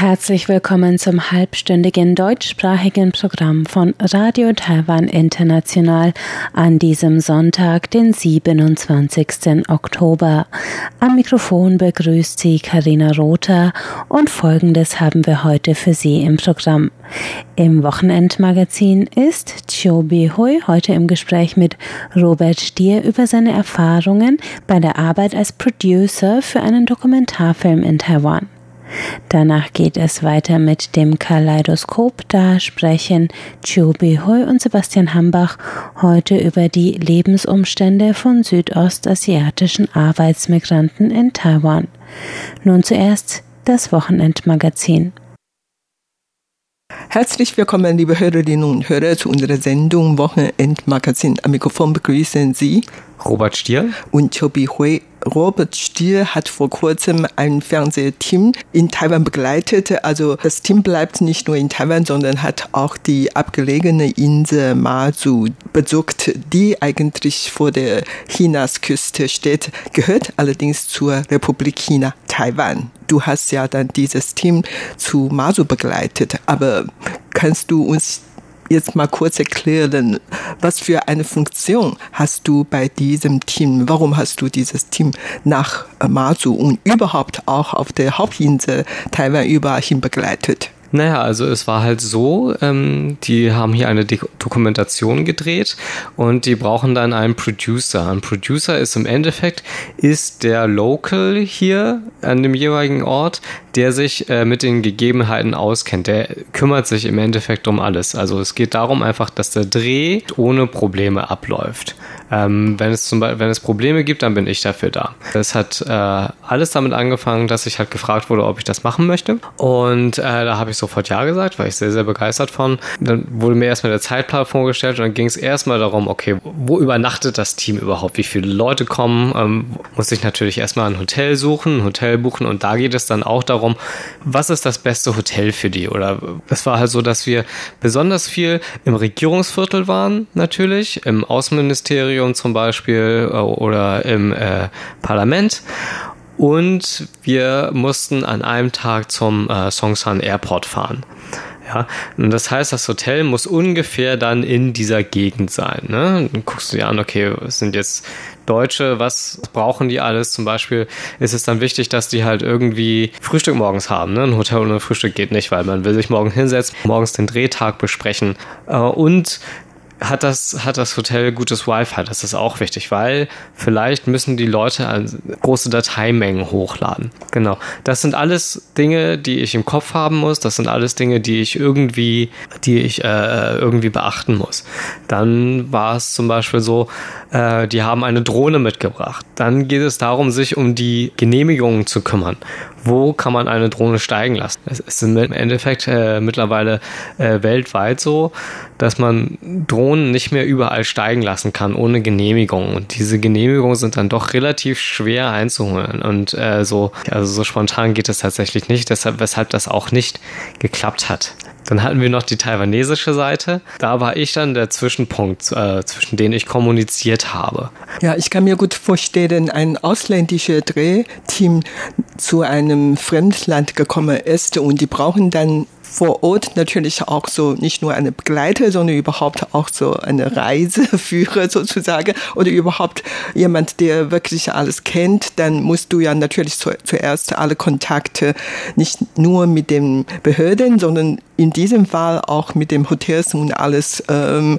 Herzlich willkommen zum halbstündigen deutschsprachigen Programm von Radio Taiwan International an diesem Sonntag, den 27. Oktober. Am Mikrofon begrüßt Sie Karina Rother und Folgendes haben wir heute für Sie im Programm. Im Wochenendmagazin ist Chiu Hui heute im Gespräch mit Robert Stier über seine Erfahrungen bei der Arbeit als Producer für einen Dokumentarfilm in Taiwan. Danach geht es weiter mit dem Kaleidoskop. Da sprechen Chiu Hui und Sebastian Hambach heute über die Lebensumstände von südostasiatischen Arbeitsmigranten in Taiwan. Nun zuerst das Wochenendmagazin. Herzlich willkommen, liebe Hörerinnen und Hörer, zu unserer Sendung Wochenendmagazin. Am Mikrofon begrüßen Sie Robert Stier und Chobi Hui. Robert Stier hat vor kurzem ein Fernsehteam in Taiwan begleitet. Also das Team bleibt nicht nur in Taiwan, sondern hat auch die abgelegene Insel Mazu besucht, die eigentlich vor der Chinas-Küste steht, gehört allerdings zur Republik China, Taiwan. Du hast ja dann dieses Team zu Mazu begleitet, aber kannst du uns jetzt mal kurz erklären, was für eine Funktion hast du bei diesem Team? Warum hast du dieses Team nach Mazu und überhaupt auch auf der Hauptinsel Taiwan überall hin begleitet? Naja, also es war halt so, ähm, die haben hier eine Dokumentation gedreht und die brauchen dann einen Producer. Ein Producer ist im Endeffekt, ist der Local hier an dem jeweiligen Ort, der sich äh, mit den Gegebenheiten auskennt. Der kümmert sich im Endeffekt um alles. Also es geht darum einfach, dass der Dreh ohne Probleme abläuft. Ähm, wenn, es zum Beispiel, wenn es Probleme gibt, dann bin ich dafür da. Es hat äh, alles damit angefangen, dass ich halt gefragt wurde, ob ich das machen möchte. Und äh, da habe ich sofort Ja gesagt, war ich sehr, sehr begeistert von. Dann wurde mir erstmal der Zeitplan vorgestellt und dann ging es erstmal darum, okay, wo übernachtet das Team überhaupt? Wie viele Leute kommen? Ähm, muss ich natürlich erstmal ein Hotel suchen, ein Hotel buchen und da geht es dann auch darum, was ist das beste Hotel für die? Oder es war halt so, dass wir besonders viel im Regierungsviertel waren, natürlich, im Außenministerium Ministerium zum Beispiel äh, oder im äh, Parlament. Und wir mussten an einem Tag zum äh, Songsan Airport fahren. Ja, und das heißt, das Hotel muss ungefähr dann in dieser Gegend sein. Ne? Dann guckst du dir an, okay, was sind jetzt Deutsche, was brauchen die alles? Zum Beispiel ist es dann wichtig, dass die halt irgendwie Frühstück morgens haben. Ne? Ein Hotel ohne Frühstück geht nicht, weil man will sich morgen hinsetzen, morgens den Drehtag besprechen. Äh, und hat das, hat das Hotel gutes Wi-Fi? Das ist auch wichtig, weil vielleicht müssen die Leute große Dateimengen hochladen. Genau. Das sind alles Dinge, die ich im Kopf haben muss. Das sind alles Dinge, die ich irgendwie, die ich äh, irgendwie beachten muss. Dann war es zum Beispiel so, äh, die haben eine Drohne mitgebracht. Dann geht es darum, sich um die Genehmigungen zu kümmern wo kann man eine Drohne steigen lassen. Es ist im Endeffekt äh, mittlerweile äh, weltweit so, dass man Drohnen nicht mehr überall steigen lassen kann ohne Genehmigung. Und diese Genehmigungen sind dann doch relativ schwer einzuholen. Und äh, so, also so spontan geht es tatsächlich nicht, deshalb, weshalb das auch nicht geklappt hat. Dann hatten wir noch die taiwanesische Seite. Da war ich dann der Zwischenpunkt, äh, zwischen denen ich kommuniziert habe. Ja, ich kann mir gut vorstellen, ein ausländisches Drehteam zu einem Fremdland gekommen ist und die brauchen dann vor Ort natürlich auch so nicht nur eine Begleiter, sondern überhaupt auch so eine Reiseführer sozusagen oder überhaupt jemand, der wirklich alles kennt, dann musst du ja natürlich zu, zuerst alle Kontakte nicht nur mit den Behörden, sondern in diesem Fall auch mit dem Hotels und alles ähm,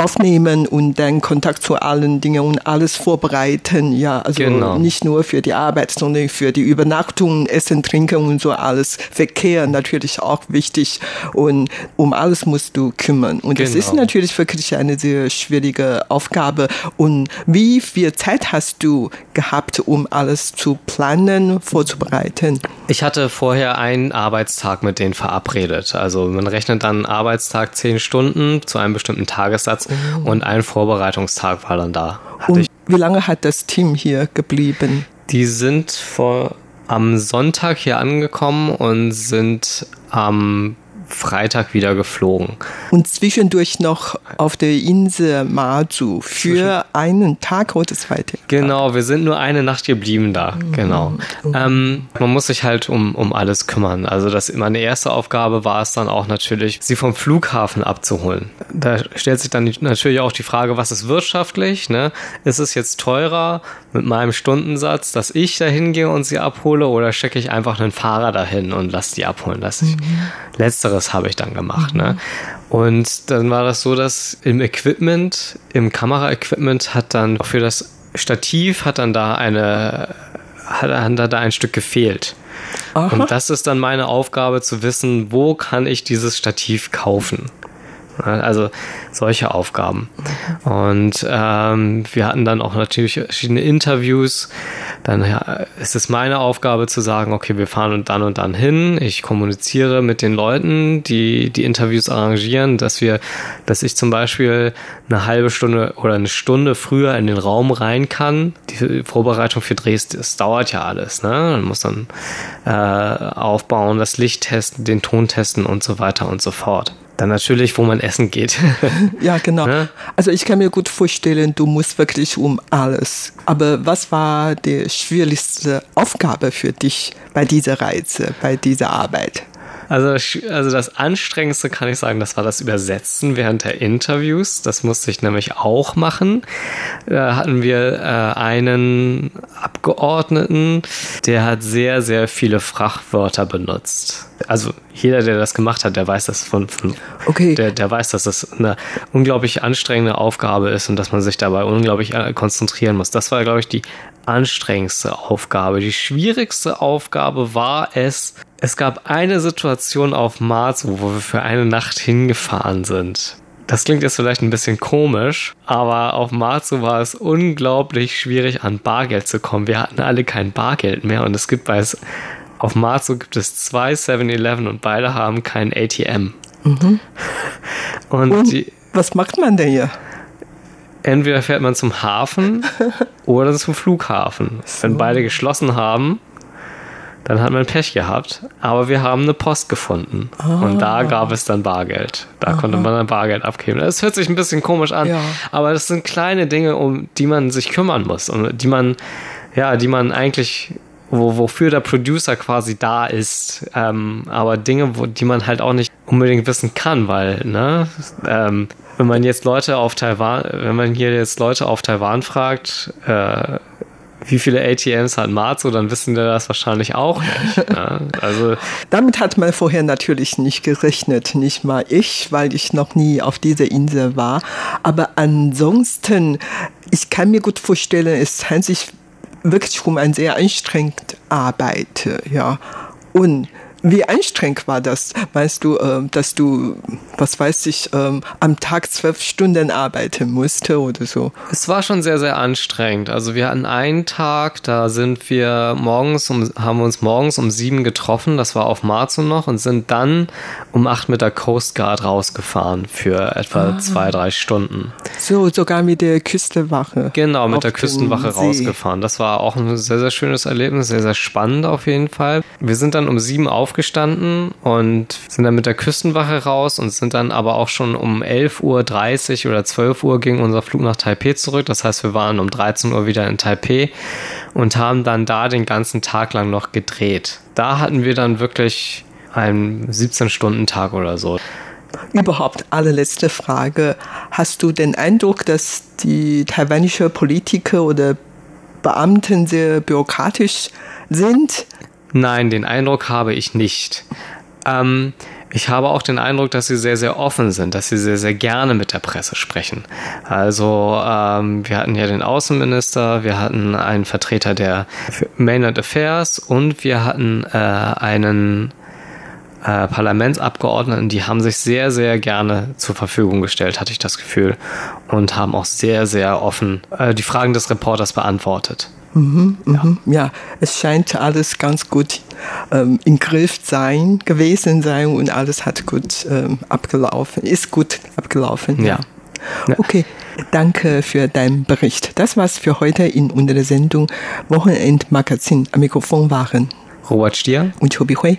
aufnehmen und dann Kontakt zu allen Dingen und alles vorbereiten. Ja, also genau. nicht nur für die Arbeit, sondern für die Übernachtung, Essen, Trinken und so alles. Verkehr natürlich auch wichtig und um alles musst du kümmern. Und genau. das ist natürlich wirklich eine sehr schwierige Aufgabe. Und wie viel Zeit hast du gehabt, um alles zu planen, vorzubereiten? Ich hatte vorher einen Arbeitstag mit denen verabredet. Also man rechnet dann Arbeitstag zehn Stunden zu einem bestimmten Tagessatz oh. und ein Vorbereitungstag war dann da. Und wie lange hat das Team hier geblieben? Die sind vor am Sonntag hier angekommen und sind am Freitag wieder geflogen. Und zwischendurch noch auf der Insel Mazu für einen Tag oder zwei Tage. Genau, wir sind nur eine Nacht geblieben da. Mhm. Genau. Ähm, man muss sich halt um, um alles kümmern. Also das, meine erste Aufgabe war es dann auch natürlich, sie vom Flughafen abzuholen. Da stellt sich dann natürlich auch die Frage, was ist wirtschaftlich? Ne? Ist es jetzt teurer mit meinem Stundensatz, dass ich da hingehe und sie abhole oder schicke ich einfach einen Fahrer dahin und lasse die abholen? Lass ich. Mhm. Letzteres habe ich dann gemacht. Ne? Mhm. Ne? Und dann war das so, dass im Equipment, im Kameraequipment hat dann für das Stativ hat dann da eine, hat, hat da ein Stück gefehlt. Aha. Und das ist dann meine Aufgabe zu wissen, wo kann ich dieses Stativ kaufen. Also solche Aufgaben. Und ähm, wir hatten dann auch natürlich verschiedene Interviews. Dann ja, ist es meine Aufgabe zu sagen, okay, wir fahren und dann und dann hin. Ich kommuniziere mit den Leuten, die die Interviews arrangieren, dass wir, dass ich zum Beispiel eine halbe Stunde oder eine Stunde früher in den Raum rein kann. Die Vorbereitung für Drehs, das dauert ja alles. Ne? Man muss dann äh, aufbauen, das Licht testen, den Ton testen und so weiter und so fort. Dann natürlich, wo man essen geht. ja, genau. Ne? Also ich kann mir gut vorstellen, du musst wirklich um alles. Aber was war die schwierigste Aufgabe für dich bei dieser Reise, bei dieser Arbeit? Also, also das Anstrengendste kann ich sagen, das war das Übersetzen während der Interviews. Das musste ich nämlich auch machen. Da hatten wir äh, einen Abgeordneten, der hat sehr, sehr viele Frachwörter benutzt. Also jeder, der das gemacht hat, der weiß das von, von okay. der, der weiß, dass das eine unglaublich anstrengende Aufgabe ist und dass man sich dabei unglaublich äh, konzentrieren muss. Das war, glaube ich, die anstrengendste Aufgabe. Die schwierigste Aufgabe war es, es gab eine Situation auf Mars, wo wir für eine Nacht hingefahren sind. Das klingt jetzt vielleicht ein bisschen komisch, aber auf Marzu war es unglaublich schwierig, an Bargeld zu kommen. Wir hatten alle kein Bargeld mehr und es gibt bei es, auf Marzu gibt es zwei 7-Eleven und beide haben kein ATM. Mhm. Und, und die, was macht man denn hier? Entweder fährt man zum Hafen oder zum Flughafen. So. Wenn beide geschlossen haben, dann hat man Pech gehabt, aber wir haben eine Post gefunden. Ah. Und da gab es dann Bargeld. Da Aha. konnte man dann Bargeld abgeben. Das hört sich ein bisschen komisch an, ja. aber das sind kleine Dinge, um die man sich kümmern muss und die man, ja, die man eigentlich wo, wofür der Producer quasi da ist, ähm, aber Dinge, wo, die man halt auch nicht unbedingt wissen kann, weil, ne, ähm, wenn man jetzt Leute auf Taiwan, wenn man hier jetzt Leute auf Taiwan fragt, äh, wie viele ATMs hat Marzo, dann wissen wir das wahrscheinlich auch nicht. Ne? Also Damit hat man vorher natürlich nicht gerechnet, nicht mal ich, weil ich noch nie auf dieser Insel war. Aber ansonsten, ich kann mir gut vorstellen, es handelt sich wirklich um eine sehr anstrengende Arbeit. Ja. Und wie anstrengend war das? Meinst du, äh, dass du, was weiß ich, ähm, am Tag zwölf Stunden arbeiten musste oder so? Es war schon sehr, sehr anstrengend. Also wir hatten einen Tag, da sind wir morgens um, haben uns morgens um sieben getroffen, das war auf Marzo noch, und sind dann um acht mit der Coast Guard rausgefahren für etwa ah. zwei, drei Stunden. So, sogar mit der Küstenwache. Genau, mit der Küstenwache rausgefahren. Das war auch ein sehr, sehr schönes Erlebnis, sehr, sehr spannend auf jeden Fall. Wir sind dann um sieben auf aufgestanden und sind dann mit der Küstenwache raus und sind dann aber auch schon um 11.30 Uhr oder 12 Uhr ging unser Flug nach Taipei zurück. Das heißt, wir waren um 13 Uhr wieder in Taipei und haben dann da den ganzen Tag lang noch gedreht. Da hatten wir dann wirklich einen 17-Stunden-Tag oder so. Überhaupt allerletzte Frage. Hast du den Eindruck, dass die taiwanische Politiker oder Beamten sehr bürokratisch sind? Nein, den Eindruck habe ich nicht. Ähm, ich habe auch den Eindruck, dass sie sehr, sehr offen sind, dass sie sehr, sehr gerne mit der Presse sprechen. Also ähm, wir hatten ja den Außenminister, wir hatten einen Vertreter der Mainland Affairs und wir hatten äh, einen äh, Parlamentsabgeordneten, die haben sich sehr, sehr gerne zur Verfügung gestellt, hatte ich das Gefühl, und haben auch sehr, sehr offen äh, die Fragen des Reporters beantwortet. Mhm, mhm. Ja. ja. es scheint alles ganz gut ähm, im Griff sein gewesen sein und alles hat gut ähm, abgelaufen, ist gut abgelaufen. Ja. ja. Okay, danke für deinen Bericht. Das war's für heute in unserer Sendung Wochenendmagazin. Am Mikrofon waren Robert Stier und Chobi Hui.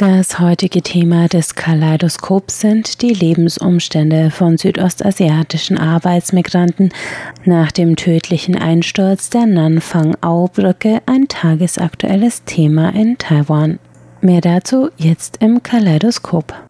Das heutige Thema des Kaleidoskops sind die Lebensumstände von südostasiatischen Arbeitsmigranten nach dem tödlichen Einsturz der Nanfang-Au-Brücke, ein tagesaktuelles Thema in Taiwan. Mehr dazu jetzt im Kaleidoskop.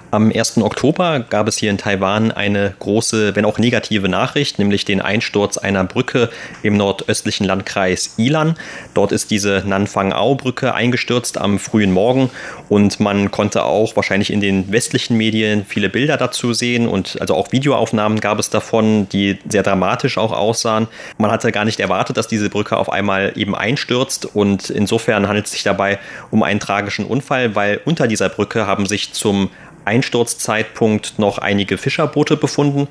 Am 1. Oktober gab es hier in Taiwan eine große, wenn auch negative Nachricht, nämlich den Einsturz einer Brücke im nordöstlichen Landkreis Ilan. Dort ist diese Nanfang-Ao-Brücke eingestürzt am frühen Morgen und man konnte auch wahrscheinlich in den westlichen Medien viele Bilder dazu sehen und also auch Videoaufnahmen gab es davon, die sehr dramatisch auch aussahen. Man hatte gar nicht erwartet, dass diese Brücke auf einmal eben einstürzt und insofern handelt es sich dabei um einen tragischen Unfall, weil unter dieser Brücke haben sich zum Einsturzzeitpunkt noch einige Fischerboote befunden.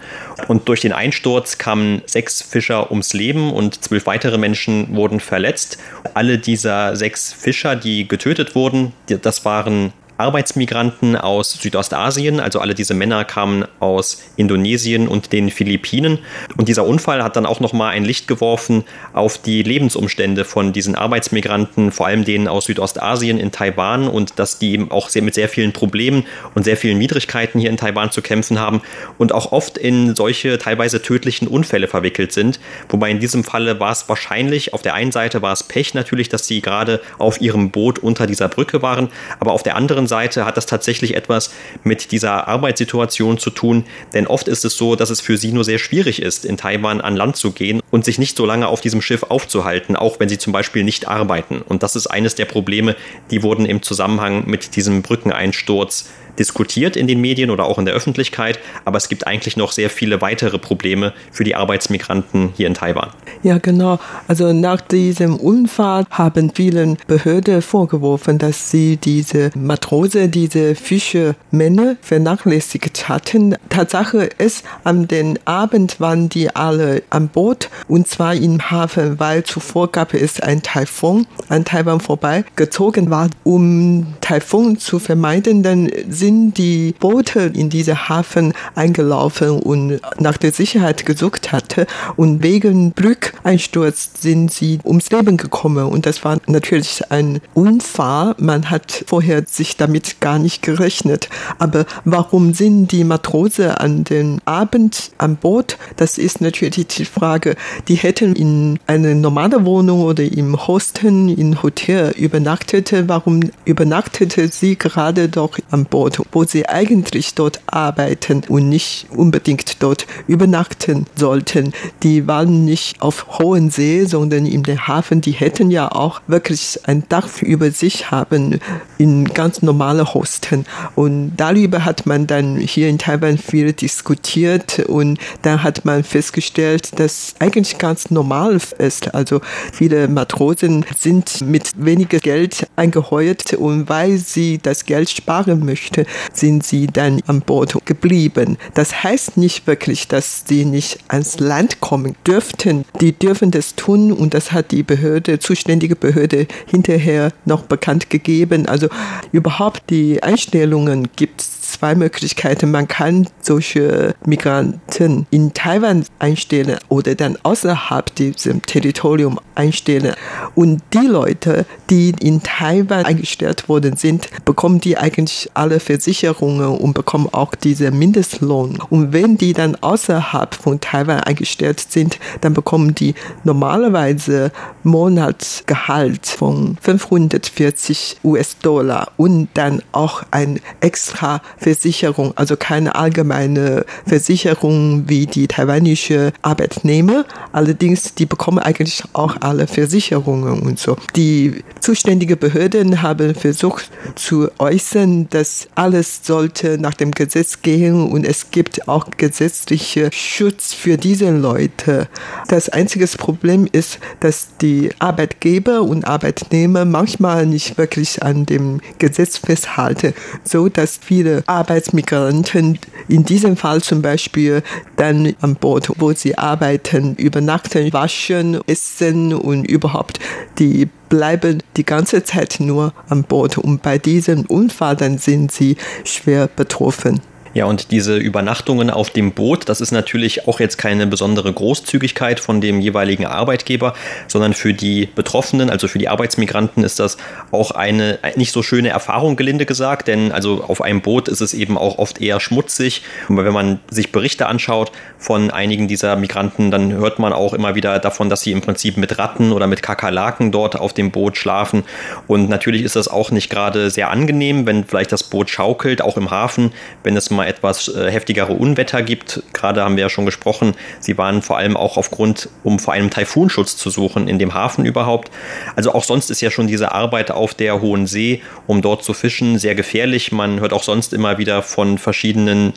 Und durch den Einsturz kamen sechs Fischer ums Leben und zwölf weitere Menschen wurden verletzt. Alle dieser sechs Fischer, die getötet wurden, das waren Arbeitsmigranten aus Südostasien, also alle diese Männer kamen aus Indonesien und den Philippinen. Und dieser Unfall hat dann auch nochmal ein Licht geworfen auf die Lebensumstände von diesen Arbeitsmigranten, vor allem denen aus Südostasien in Taiwan und dass die auch sehr, mit sehr vielen Problemen und sehr vielen Widrigkeiten hier in Taiwan zu kämpfen haben und auch oft in solche teilweise tödlichen Unfälle verwickelt sind. Wobei in diesem Falle war es wahrscheinlich, auf der einen Seite war es Pech natürlich, dass sie gerade auf ihrem Boot unter dieser Brücke waren, aber auf der anderen Seite hat das tatsächlich etwas mit dieser Arbeitssituation zu tun, denn oft ist es so, dass es für sie nur sehr schwierig ist, in Taiwan an Land zu gehen und sich nicht so lange auf diesem Schiff aufzuhalten, auch wenn sie zum Beispiel nicht arbeiten. Und das ist eines der Probleme, die wurden im Zusammenhang mit diesem Brückeneinsturz diskutiert in den Medien oder auch in der Öffentlichkeit, aber es gibt eigentlich noch sehr viele weitere Probleme für die Arbeitsmigranten hier in Taiwan. Ja, genau. Also nach diesem Unfall haben vielen Behörden vorgeworfen, dass sie diese Matrose, diese Fischermänner vernachlässigt hatten. Tatsache ist, am den Abend waren die alle an Boot und zwar im Hafen, weil zuvor gab es ein Taifun an Taiwan vorbeigezogen war. Um Taifun zu vermeiden, dann sind die Boote in diese Hafen eingelaufen und nach der Sicherheit gesucht hatte. Und wegen Brückeinsturz sind sie ums Leben gekommen. Und das war natürlich ein Unfall. Man hat vorher sich damit gar nicht gerechnet. Aber warum sind die Matrose an den Abend am Boot? Das ist natürlich die Frage. Die hätten in eine normale Wohnung oder im Hosten, im Hotel übernachtet. Warum übernachtete sie gerade doch am Boot? Ort, wo sie eigentlich dort arbeiten und nicht unbedingt dort übernachten sollten. Die waren nicht auf hohen See, sondern in den Hafen. Die hätten ja auch wirklich ein Dach über sich haben in ganz normale Hosten. Und darüber hat man dann hier in Taiwan viel diskutiert und dann hat man festgestellt, dass eigentlich ganz normal ist. Also viele Matrosen sind mit weniger Geld eingeheuert und weil sie das Geld sparen möchten, Monate sind sie dann an Bord geblieben. Das heißt nicht wirklich, dass sie nicht ans Land kommen dürften. Die dürfen das tun und das hat die Behörde, zuständige Behörde hinterher noch bekannt gegeben. Also überhaupt die Einstellungen gibt es zwei Möglichkeiten. Man kann solche Migranten in Taiwan einstellen oder dann außerhalb diesem Territorium einstellen. Und die Leute, die in Taiwan eingestellt worden sind, bekommen die eigentlich alle Versicherungen und bekommen auch diese Mindestlohn. Und wenn die dann außerhalb von Taiwan eingestellt sind, dann bekommen die normalerweise Monatsgehalt von 540 US-Dollar und dann auch ein extra Versicherung, also keine allgemeine Versicherung wie die taiwanische Arbeitnehmer. Allerdings, die bekommen eigentlich auch alle Versicherungen und so. Die zuständigen Behörden haben versucht zu äußern, dass alles sollte nach dem Gesetz gehen und es gibt auch gesetzliche Schutz für diese Leute. Das einzige Problem ist, dass die Arbeitgeber und Arbeitnehmer manchmal nicht wirklich an dem Gesetz festhalten, so dass viele Arbeitsmigranten in diesem Fall zum Beispiel dann an Bord, wo sie arbeiten, übernachten, waschen, essen und überhaupt, die bleiben die ganze Zeit nur an Bord und bei diesem Unfall sind sie schwer betroffen. Ja, und diese Übernachtungen auf dem Boot, das ist natürlich auch jetzt keine besondere Großzügigkeit von dem jeweiligen Arbeitgeber, sondern für die Betroffenen, also für die Arbeitsmigranten, ist das auch eine nicht so schöne Erfahrung, gelinde gesagt, denn also auf einem Boot ist es eben auch oft eher schmutzig. Und wenn man sich Berichte anschaut von einigen dieser Migranten, dann hört man auch immer wieder davon, dass sie im Prinzip mit Ratten oder mit Kakerlaken dort auf dem Boot schlafen. Und natürlich ist das auch nicht gerade sehr angenehm, wenn vielleicht das Boot schaukelt, auch im Hafen, wenn es mal mal etwas äh, heftigere Unwetter gibt. Gerade haben wir ja schon gesprochen, sie waren vor allem auch aufgrund, um vor einem Taifunschutz zu suchen, in dem Hafen überhaupt. Also auch sonst ist ja schon diese Arbeit auf der Hohen See, um dort zu fischen, sehr gefährlich. Man hört auch sonst immer wieder von verschiedenen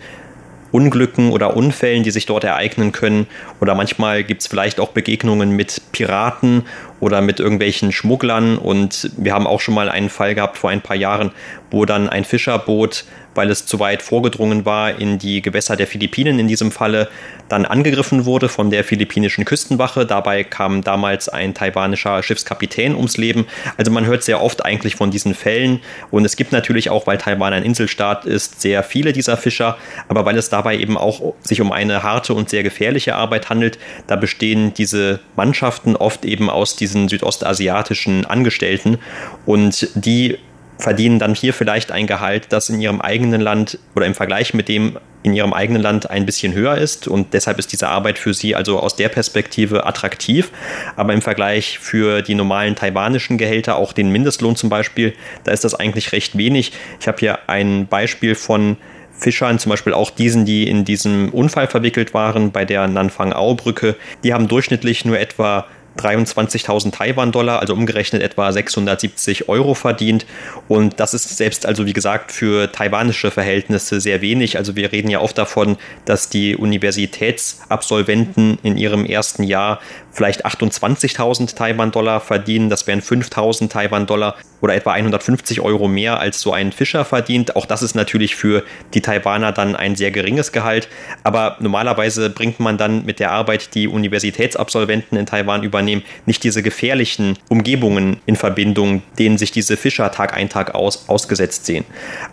Unglücken oder Unfällen, die sich dort ereignen können. Oder manchmal gibt es vielleicht auch Begegnungen mit Piraten oder mit irgendwelchen Schmugglern. Und wir haben auch schon mal einen Fall gehabt vor ein paar Jahren, wo dann ein Fischerboot weil es zu weit vorgedrungen war in die Gewässer der Philippinen in diesem Falle, dann angegriffen wurde von der philippinischen Küstenwache. Dabei kam damals ein taiwanischer Schiffskapitän ums Leben. Also man hört sehr oft eigentlich von diesen Fällen und es gibt natürlich auch, weil Taiwan ein Inselstaat ist, sehr viele dieser Fischer, aber weil es dabei eben auch sich um eine harte und sehr gefährliche Arbeit handelt, da bestehen diese Mannschaften oft eben aus diesen südostasiatischen Angestellten und die verdienen dann hier vielleicht ein Gehalt, das in ihrem eigenen Land oder im Vergleich mit dem in ihrem eigenen Land ein bisschen höher ist und deshalb ist diese Arbeit für sie also aus der Perspektive attraktiv. Aber im Vergleich für die normalen taiwanischen Gehälter, auch den Mindestlohn zum Beispiel, da ist das eigentlich recht wenig. Ich habe hier ein Beispiel von Fischern, zum Beispiel auch diesen, die in diesem Unfall verwickelt waren bei der Nanfang-Ao-Brücke, die haben durchschnittlich nur etwa 23.000 Taiwan-Dollar, also umgerechnet etwa 670 Euro verdient. Und das ist selbst also, wie gesagt, für taiwanische Verhältnisse sehr wenig. Also wir reden ja oft davon, dass die Universitätsabsolventen in ihrem ersten Jahr vielleicht 28.000 Taiwan-Dollar verdienen. Das wären 5.000 Taiwan-Dollar oder etwa 150 Euro mehr als so ein Fischer verdient. Auch das ist natürlich für die Taiwaner dann ein sehr geringes Gehalt. Aber normalerweise bringt man dann mit der Arbeit, die Universitätsabsolventen in Taiwan übernehmen, nicht diese gefährlichen Umgebungen in Verbindung, denen sich diese Fischer Tag ein, Tag aus ausgesetzt sehen.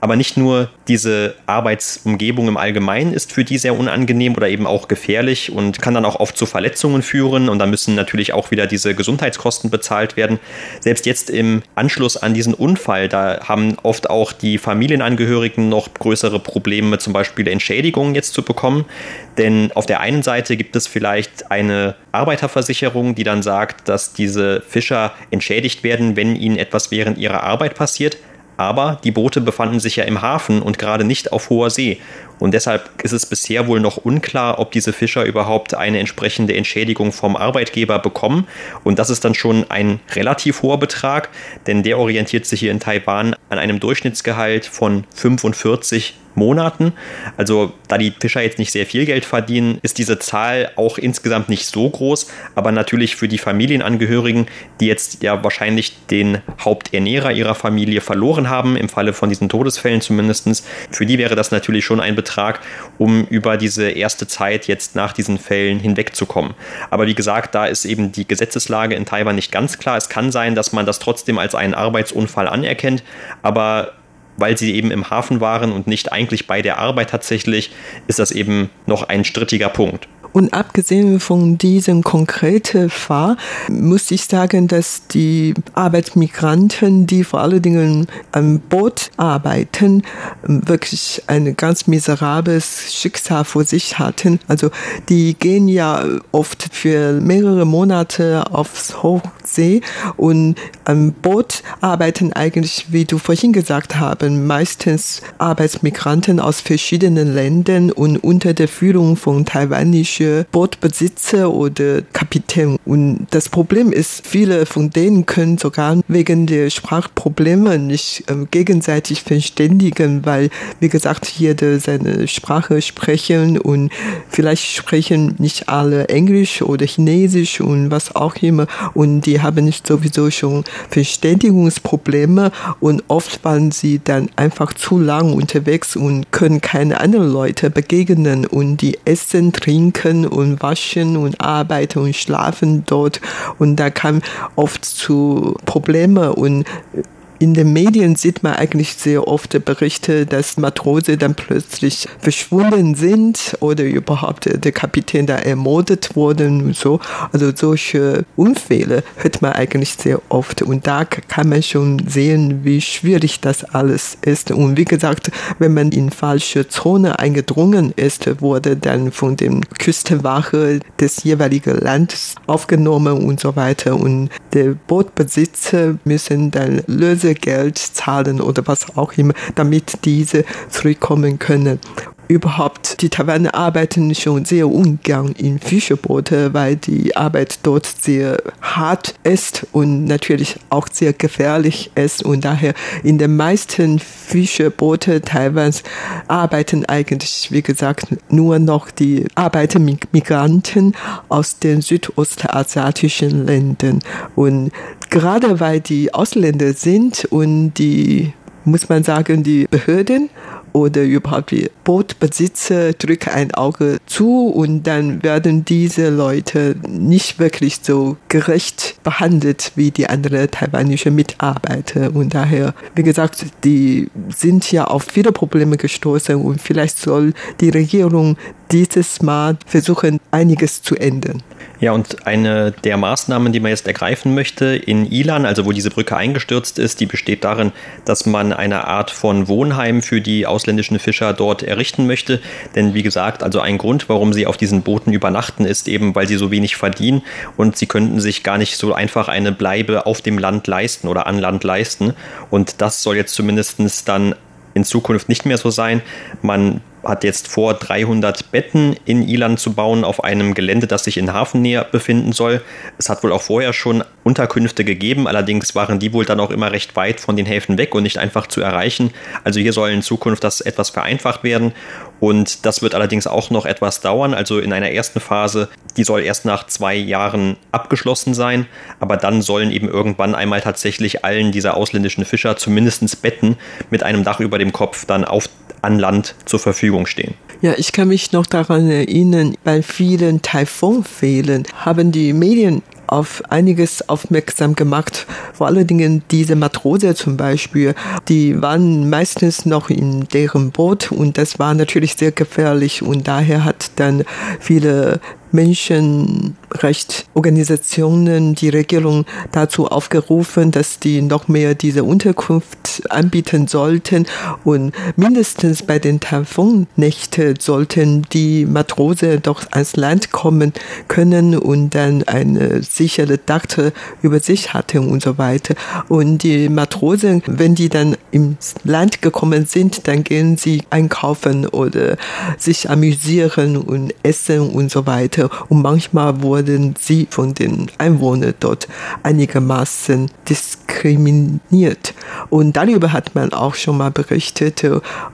Aber nicht nur diese Arbeitsumgebung im Allgemeinen ist für die sehr unangenehm oder eben auch gefährlich und kann dann auch oft zu Verletzungen führen und dann müssen natürlich auch wieder diese Gesundheitskosten bezahlt werden. Selbst jetzt im Anschluss an diesen Unfall, da haben oft auch die Familienangehörigen noch größere Probleme, zum Beispiel Entschädigungen jetzt zu bekommen. Denn auf der einen Seite gibt es vielleicht eine Arbeiterversicherung, die dann sagt, dass diese Fischer entschädigt werden, wenn ihnen etwas während ihrer Arbeit passiert aber die Boote befanden sich ja im Hafen und gerade nicht auf hoher See. Und deshalb ist es bisher wohl noch unklar, ob diese Fischer überhaupt eine entsprechende Entschädigung vom Arbeitgeber bekommen. Und das ist dann schon ein relativ hoher Betrag, denn der orientiert sich hier in Taiwan an einem Durchschnittsgehalt von 45 Monaten. Also da die Fischer jetzt nicht sehr viel Geld verdienen, ist diese Zahl auch insgesamt nicht so groß. Aber natürlich für die Familienangehörigen, die jetzt ja wahrscheinlich den Haupternährer ihrer Familie verloren haben, im Falle von diesen Todesfällen zumindest, für die wäre das natürlich schon ein Betrag, um über diese erste Zeit jetzt nach diesen Fällen hinwegzukommen. Aber wie gesagt, da ist eben die Gesetzeslage in Taiwan nicht ganz klar. Es kann sein, dass man das trotzdem als einen Arbeitsunfall anerkennt, aber weil sie eben im Hafen waren und nicht eigentlich bei der Arbeit tatsächlich, ist das eben noch ein strittiger Punkt. Und abgesehen von diesem konkreten Fall muss ich sagen, dass die Arbeitsmigranten, die vor allen Dingen am Boot arbeiten, wirklich ein ganz miserables Schicksal vor sich hatten. Also die gehen ja oft für mehrere Monate aufs Hochsee und am Boot arbeiten eigentlich, wie du vorhin gesagt haben, meistens Arbeitsmigranten aus verschiedenen Ländern und unter der Führung von taiwanischen ausländische Bootbesitzer oder Kapitän. Und das Problem ist, viele von denen können sogar wegen der Sprachprobleme nicht äh, gegenseitig verständigen, weil, wie gesagt, jeder seine Sprache sprechen und vielleicht sprechen nicht alle Englisch oder Chinesisch und was auch immer. Und die haben sowieso schon Verständigungsprobleme und oft waren sie dann einfach zu lang unterwegs und können keine anderen Leute begegnen und die essen, trinken und waschen und arbeiten und schlafen dort. Und da kam oft zu Probleme und in den Medien sieht man eigentlich sehr oft Berichte, dass Matrose dann plötzlich verschwunden sind oder überhaupt der Kapitän da ermordet wurden und so. Also solche Unfälle hört man eigentlich sehr oft und da kann man schon sehen, wie schwierig das alles ist. Und wie gesagt, wenn man in falsche Zone eingedrungen ist, wurde dann von dem Küstenwache des jeweiligen Landes aufgenommen und so weiter und der Bootbesitzer müssen dann Löse Geld zahlen oder was auch immer, damit diese zurückkommen können überhaupt, die Taiwaner arbeiten. Schon sehr ungern in Fischerboote, weil die Arbeit dort sehr hart ist und natürlich auch sehr gefährlich ist. Und daher in den meisten Fischerboote Taiwans arbeiten eigentlich, wie gesagt, nur noch die Arbeitermigranten aus den südostasiatischen Ländern. Und gerade weil die Ausländer sind und die muss man sagen, die Behörden oder überhaupt die Bootbesitzer drücken ein Auge zu und dann werden diese Leute nicht wirklich so gerecht behandelt wie die anderen taiwanische Mitarbeiter. Und daher, wie gesagt, die sind ja auf viele Probleme gestoßen und vielleicht soll die Regierung dieses Mal versuchen, einiges zu ändern. Ja, und eine der Maßnahmen, die man jetzt ergreifen möchte in Ilan, also wo diese Brücke eingestürzt ist, die besteht darin, dass man eine Art von Wohnheim für die ausländischen Fischer dort errichten möchte. Denn wie gesagt, also ein Grund, warum sie auf diesen Booten übernachten, ist eben, weil sie so wenig verdienen und sie könnten sich gar nicht so einfach eine Bleibe auf dem Land leisten oder an Land leisten. Und das soll jetzt zumindest dann in Zukunft nicht mehr so sein. Man hat jetzt vor, 300 Betten in Ilan zu bauen auf einem Gelände, das sich in Hafennähe befinden soll. Es hat wohl auch vorher schon Unterkünfte gegeben, allerdings waren die wohl dann auch immer recht weit von den Häfen weg und nicht einfach zu erreichen. Also hier soll in Zukunft das etwas vereinfacht werden und das wird allerdings auch noch etwas dauern. Also in einer ersten Phase, die soll erst nach zwei Jahren abgeschlossen sein, aber dann sollen eben irgendwann einmal tatsächlich allen dieser ausländischen Fischer zumindest Betten mit einem Dach über dem Kopf dann auf an Land zur Verfügung stehen. Ja, ich kann mich noch daran erinnern, bei vielen Taifunfällen haben die Medien auf einiges aufmerksam gemacht. Vor allen Dingen diese Matrose zum Beispiel, die waren meistens noch in deren Boot und das war natürlich sehr gefährlich und daher hat dann viele Menschenrechtsorganisationen die Regierung dazu aufgerufen, dass die noch mehr diese Unterkunft anbieten sollten und mindestens bei den Taifun-Nächten sollten die Matrose doch ans Land kommen können und dann eine sichere Dach über sich hatten und so weiter. Und die Matrosen, wenn die dann ins Land gekommen sind, dann gehen sie einkaufen oder sich amüsieren und essen und so weiter. Leute und manchmal wurden sie von den Einwohnern dort einigermaßen diskriminiert. Und darüber hat man auch schon mal berichtet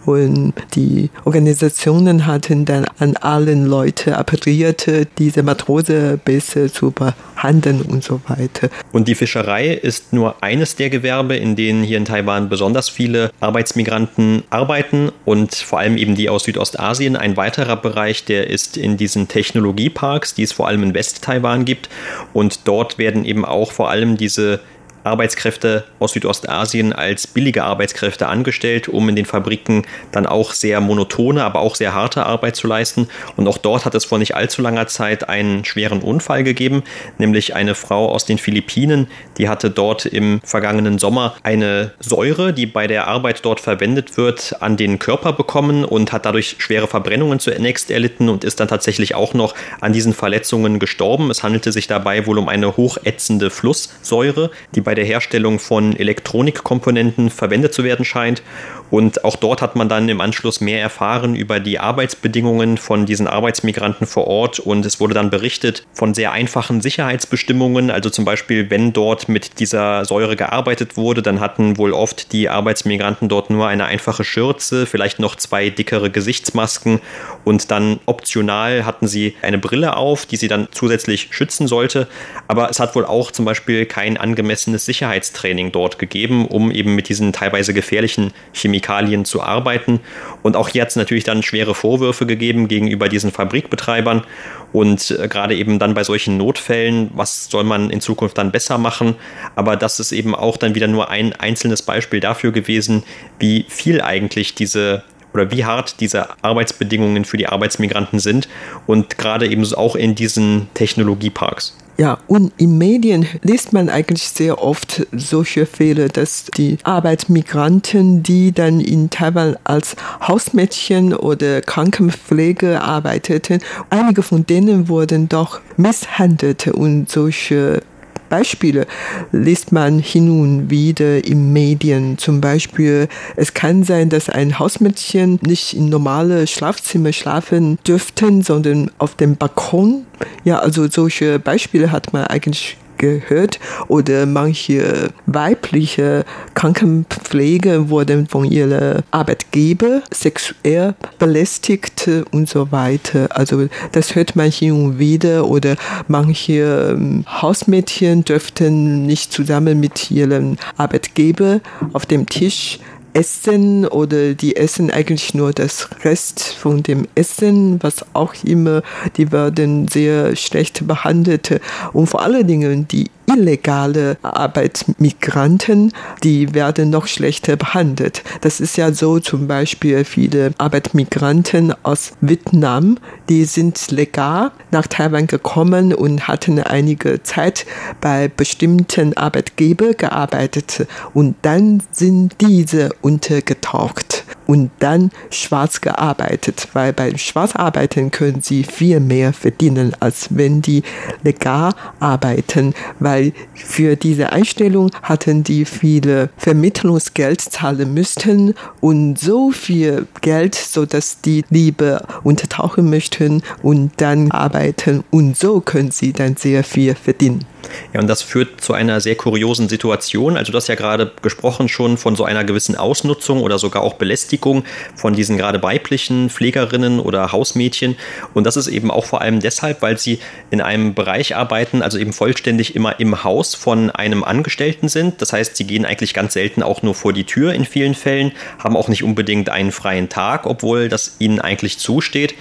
und die Organisationen hatten dann an allen Leute appelliert, diese Matrose besser zu behandeln und so weiter. Und die Fischerei ist nur eines der Gewerbe, in denen hier in Taiwan besonders viele Arbeitsmigranten arbeiten und vor allem eben die aus Südostasien. Ein weiterer Bereich, der ist in diesen Technologie Parks, die es vor allem in West-Taiwan gibt. Und dort werden eben auch vor allem diese Arbeitskräfte aus Südostasien als billige Arbeitskräfte angestellt, um in den Fabriken dann auch sehr monotone, aber auch sehr harte Arbeit zu leisten. Und auch dort hat es vor nicht allzu langer Zeit einen schweren Unfall gegeben, nämlich eine Frau aus den Philippinen, die hatte dort im vergangenen Sommer eine Säure, die bei der Arbeit dort verwendet wird, an den Körper bekommen und hat dadurch schwere Verbrennungen zunächst erlitten und ist dann tatsächlich auch noch an diesen Verletzungen gestorben. Es handelte sich dabei wohl um eine hochätzende Flusssäure, die bei der Herstellung von Elektronikkomponenten verwendet zu werden scheint. Und auch dort hat man dann im Anschluss mehr erfahren über die Arbeitsbedingungen von diesen Arbeitsmigranten vor Ort. Und es wurde dann berichtet von sehr einfachen Sicherheitsbestimmungen. Also zum Beispiel, wenn dort mit dieser Säure gearbeitet wurde, dann hatten wohl oft die Arbeitsmigranten dort nur eine einfache Schürze, vielleicht noch zwei dickere Gesichtsmasken und dann optional hatten sie eine Brille auf, die sie dann zusätzlich schützen sollte. Aber es hat wohl auch zum Beispiel kein angemessenes Sicherheitstraining dort gegeben, um eben mit diesen teilweise gefährlichen Chemikalien zu arbeiten. Und auch hier hat es natürlich dann schwere Vorwürfe gegeben gegenüber diesen Fabrikbetreibern. Und äh, gerade eben dann bei solchen Notfällen, was soll man in Zukunft dann besser machen? Aber das ist eben auch dann wieder nur ein einzelnes Beispiel dafür gewesen, wie viel eigentlich diese oder wie hart diese Arbeitsbedingungen für die Arbeitsmigranten sind und gerade eben auch in diesen Technologieparks. Ja, und in Medien liest man eigentlich sehr oft solche Fälle, dass die Arbeitsmigranten, die dann in Taiwan als Hausmädchen oder Krankenpflege arbeiteten, einige von denen wurden doch misshandelt und solche Beispiele liest man hin und wieder in Medien. Zum Beispiel, es kann sein, dass ein Hausmädchen nicht in normale Schlafzimmer schlafen dürften, sondern auf dem Balkon. Ja, also solche Beispiele hat man eigentlich gehört oder manche weibliche Krankenpflege wurden von ihrem Arbeitgeber sexuell belästigt und so weiter. Also das hört man hin und wieder oder manche ähm, Hausmädchen dürften nicht zusammen mit ihrem Arbeitgeber auf dem Tisch essen oder die essen eigentlich nur das Rest von dem Essen, was auch immer, die werden sehr schlecht behandelt. Und vor allen Dingen die illegale Arbeitsmigranten, die werden noch schlechter behandelt. Das ist ja so zum Beispiel viele Arbeitsmigranten aus Vietnam, die sind legal nach Taiwan gekommen und hatten einige Zeit bei bestimmten Arbeitgebern gearbeitet und dann sind diese untergetaucht und dann schwarz gearbeitet, weil beim Schwarzarbeiten können sie viel mehr verdienen, als wenn die legal arbeiten, weil für diese Einstellung hatten die viele Vermittlungsgeld zahlen müssten und so viel Geld, so dass die lieber untertauchen möchten und dann arbeiten und so können sie dann sehr viel verdienen. Ja, und das führt zu einer sehr kuriosen Situation. Also du hast ja gerade gesprochen schon von so einer gewissen Ausnutzung oder sogar auch Belästigung von diesen gerade weiblichen Pflegerinnen oder Hausmädchen. Und das ist eben auch vor allem deshalb, weil sie in einem Bereich arbeiten, also eben vollständig immer im Haus von einem Angestellten sind. Das heißt, sie gehen eigentlich ganz selten auch nur vor die Tür in vielen Fällen, haben auch nicht unbedingt einen freien Tag, obwohl das ihnen eigentlich zusteht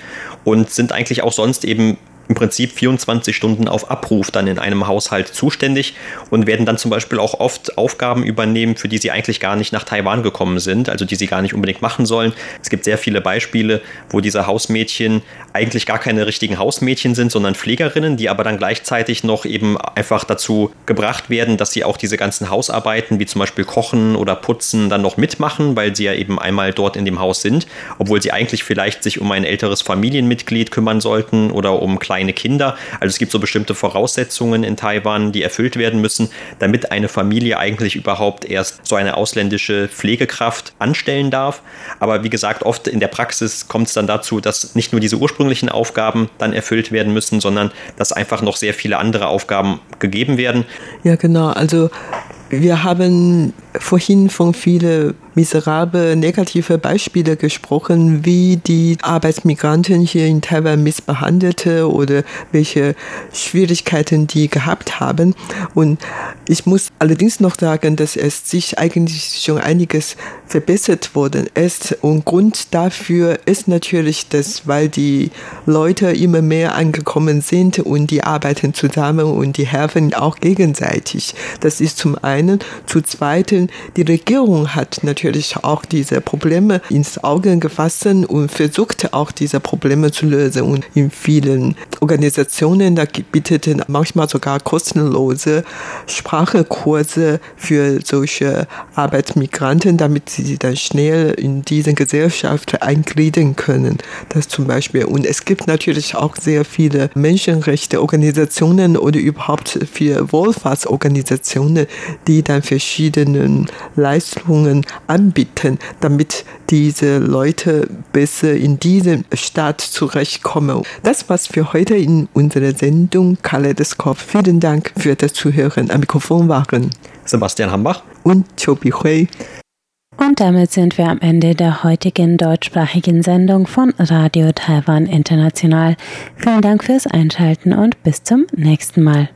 und sind eigentlich auch sonst eben im Prinzip 24 Stunden auf Abruf dann in einem Haushalt zuständig und werden dann zum Beispiel auch oft Aufgaben übernehmen, für die sie eigentlich gar nicht nach Taiwan gekommen sind, also die sie gar nicht unbedingt machen sollen. Es gibt sehr viele Beispiele, wo diese Hausmädchen eigentlich gar keine richtigen Hausmädchen sind, sondern Pflegerinnen, die aber dann gleichzeitig noch eben einfach dazu gebracht werden, dass sie auch diese ganzen Hausarbeiten, wie zum Beispiel Kochen oder Putzen, dann noch mitmachen, weil sie ja eben einmal dort in dem Haus sind, obwohl sie eigentlich vielleicht sich um ein älteres Familienmitglied kümmern sollten oder um kleine kleine Kinder. Also es gibt so bestimmte Voraussetzungen in Taiwan, die erfüllt werden müssen, damit eine Familie eigentlich überhaupt erst so eine ausländische Pflegekraft anstellen darf. Aber wie gesagt, oft in der Praxis kommt es dann dazu, dass nicht nur diese ursprünglichen Aufgaben dann erfüllt werden müssen, sondern dass einfach noch sehr viele andere Aufgaben gegeben werden. Ja, genau. Also wir haben vorhin von vielen miserable negative Beispiele gesprochen, wie die Arbeitsmigranten hier in Taiwan missbehandelte oder welche Schwierigkeiten die gehabt haben. Und ich muss allerdings noch sagen, dass es sich eigentlich schon einiges verbessert worden ist. Und Grund dafür ist natürlich, dass weil die Leute immer mehr angekommen sind und die arbeiten zusammen und die helfen auch gegenseitig. Das ist zum einen. Zu zweiten, die Regierung hat natürlich natürlich auch diese Probleme ins Auge gefasst und versucht auch diese Probleme zu lösen. Und in vielen Organisationen, da bietet manchmal sogar kostenlose Sprachekurse für solche Arbeitsmigranten, damit sie dann schnell in diese Gesellschaft eingliedern können. Das zum Beispiel. Und es gibt natürlich auch sehr viele Menschenrechte-Organisationen oder überhaupt viele Wohlfahrtsorganisationen, die dann verschiedene Leistungen anbieten, damit diese Leute besser in diesem Staat zurechtkommen. Das war's für heute in unserer Sendung Kaleidoskop. Vielen Dank für das Zuhören. Am Mikrofon waren Sebastian Hambach und Chobi Hui. Und damit sind wir am Ende der heutigen deutschsprachigen Sendung von Radio Taiwan International. Vielen Dank fürs Einschalten und bis zum nächsten Mal.